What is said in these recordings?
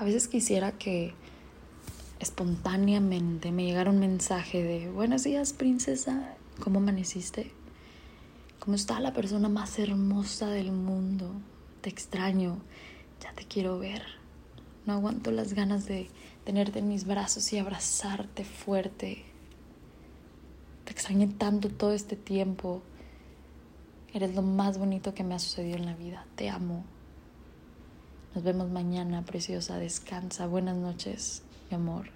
A veces quisiera que espontáneamente me llegara un mensaje de buenos días princesa, ¿cómo amaneciste? ¿Cómo está la persona más hermosa del mundo? Te extraño, ya te quiero ver. No aguanto las ganas de tenerte en mis brazos y abrazarte fuerte. Te extrañé tanto todo este tiempo. Eres lo más bonito que me ha sucedido en la vida. Te amo. Nos vemos mañana, preciosa. Descansa. Buenas noches, mi amor.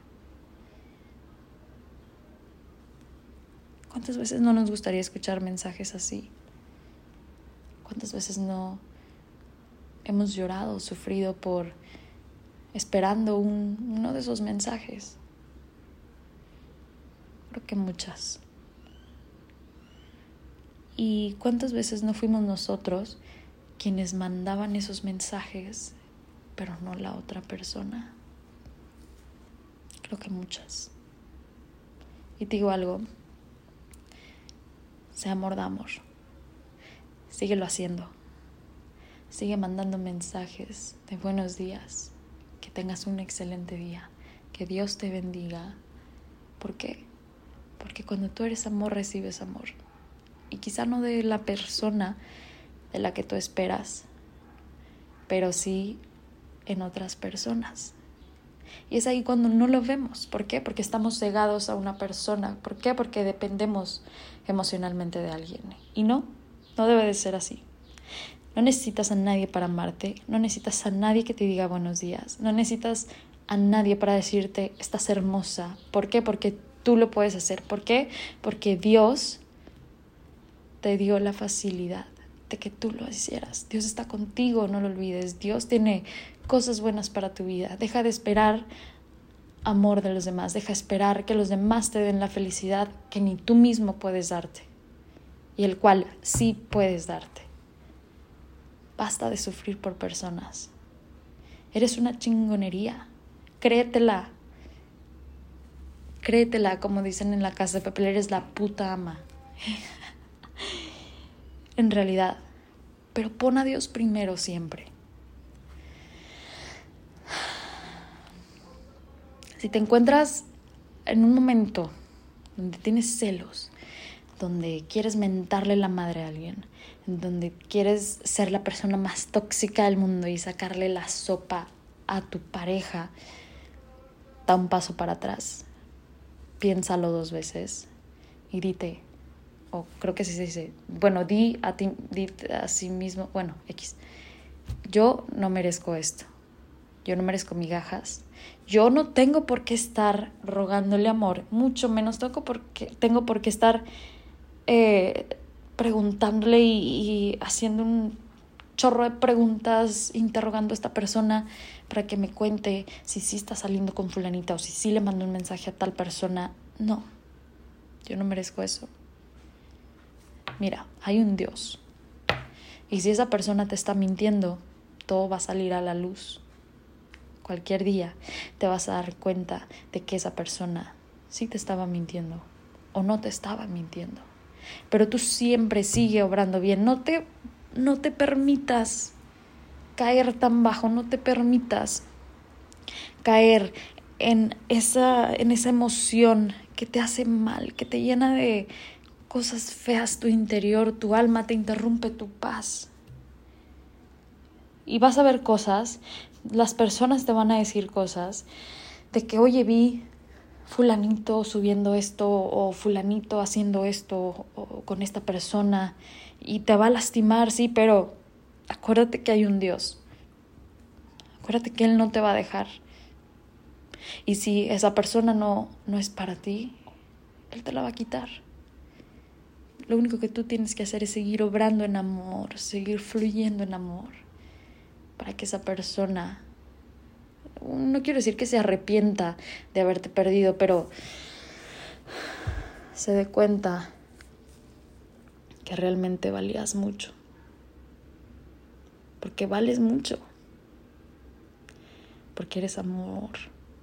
¿Cuántas veces no nos gustaría escuchar mensajes así? ¿Cuántas veces no hemos llorado, sufrido por esperando uno de esos mensajes? Creo que muchas. ¿Y cuántas veces no fuimos nosotros quienes mandaban esos mensajes, pero no la otra persona? Creo que muchas. Y te digo algo, sea amor de amor. Síguelo haciendo. Sigue mandando mensajes de buenos días. Que tengas un excelente día. Que Dios te bendiga. ¿Por qué? Porque cuando tú eres amor recibes amor. Y quizá no de la persona de la que tú esperas, pero sí en otras personas. Y es ahí cuando no lo vemos. ¿Por qué? Porque estamos cegados a una persona. ¿Por qué? Porque dependemos emocionalmente de alguien. Y no, no debe de ser así. No necesitas a nadie para amarte, no necesitas a nadie que te diga buenos días, no necesitas a nadie para decirte estás hermosa. ¿Por qué? Porque tú lo puedes hacer. ¿Por qué? Porque Dios te dio la facilidad de que tú lo hicieras. Dios está contigo, no lo olvides. Dios tiene cosas buenas para tu vida. Deja de esperar amor de los demás, deja esperar que los demás te den la felicidad que ni tú mismo puedes darte y el cual sí puedes darte. Basta de sufrir por personas. Eres una chingonería. Créetela. Créetela, como dicen en la casa de papel, eres la puta ama. En realidad. Pero pon a Dios primero siempre. Si te encuentras en un momento donde tienes celos, donde quieres mentarle la madre a alguien, en donde quieres ser la persona más tóxica del mundo y sacarle la sopa a tu pareja, da un paso para atrás, piénsalo dos veces y dite, o creo que sí se dice, bueno, di a ti, di a sí mismo, bueno, X, yo no merezco esto, yo no merezco migajas, yo no tengo por qué estar rogándole amor, mucho menos tengo por qué, tengo por qué estar eh, preguntándole y, haciendo un chorro de preguntas, interrogando a esta persona para que me cuente si sí está saliendo con fulanita o si sí le mando un mensaje a tal persona. No, yo no merezco eso. Mira, hay un Dios. Y si esa persona te está mintiendo, todo va a salir a la luz cualquier día te vas a dar cuenta de que esa persona sí te estaba mintiendo o no te estaba mintiendo. Pero tú siempre sigue obrando bien. No te, no te permitas caer tan bajo, no te permitas caer en esa, en esa emoción que te hace mal, que te llena de cosas feas tu interior, tu alma te interrumpe tu paz. Y vas a ver cosas las personas te van a decir cosas de que, oye, vi fulanito subiendo esto o fulanito haciendo esto o con esta persona y te va a lastimar, sí, pero acuérdate que hay un Dios. Acuérdate que Él no te va a dejar. Y si esa persona no, no es para ti, Él te la va a quitar. Lo único que tú tienes que hacer es seguir obrando en amor, seguir fluyendo en amor para que esa persona, no quiero decir que se arrepienta de haberte perdido, pero se dé cuenta que realmente valías mucho. Porque vales mucho. Porque eres amor.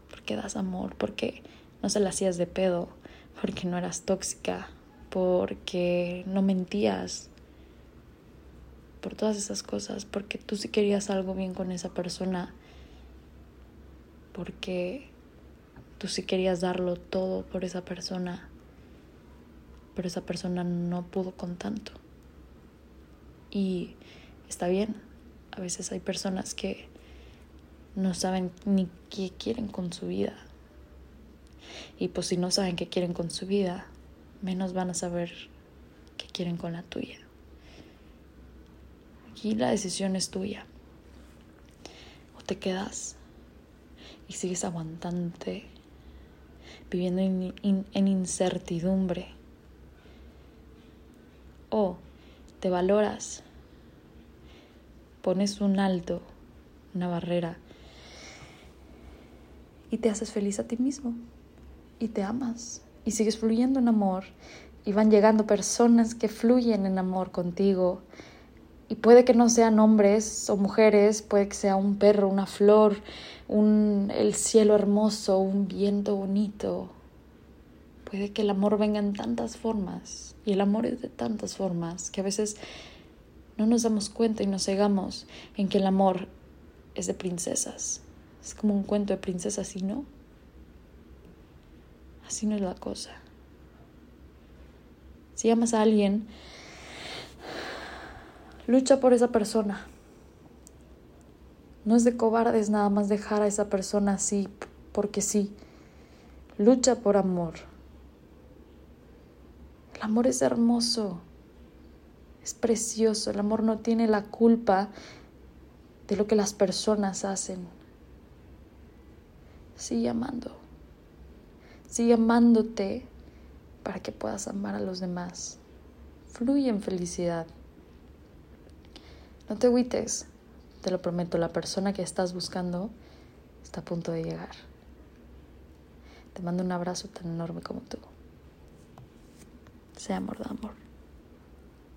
Porque das amor. Porque no se la hacías de pedo. Porque no eras tóxica. Porque no mentías por todas esas cosas, porque tú si querías algo bien con esa persona porque tú sí querías darlo todo por esa persona, pero esa persona no pudo con tanto. Y está bien, a veces hay personas que no saben ni qué quieren con su vida. Y pues si no saben qué quieren con su vida, menos van a saber qué quieren con la tuya. Aquí la decisión es tuya. O te quedas y sigues aguantante, viviendo en, incertidumbre. O te valoras, pones un alto, una barrera y te haces feliz a ti mismo y te amas y sigues fluyendo en amor y van llegando personas que fluyen en amor contigo y puede que no sean hombres o mujeres, puede que sea un perro, una flor, un, el cielo hermoso, un viento bonito. Puede que el amor venga en tantas formas y el amor es de tantas formas que a veces no nos damos cuenta y nos cegamos en que el amor es de princesas. Es como un cuento de princesas y no. Así no es la cosa. Si amas a alguien, lucha por esa persona. No es de cobardes nada más dejar a esa persona así porque sí. Lucha por amor. El amor es hermoso. Es precioso. El amor no tiene la culpa de lo que las personas hacen. Sigue amando. Sigue amándote para que puedas amar a los demás. Fluye en felicidad. No te agüites, te lo prometo, la persona que estás buscando está a punto de llegar. Te mando un abrazo tan enorme como tú. Sea amor de amor.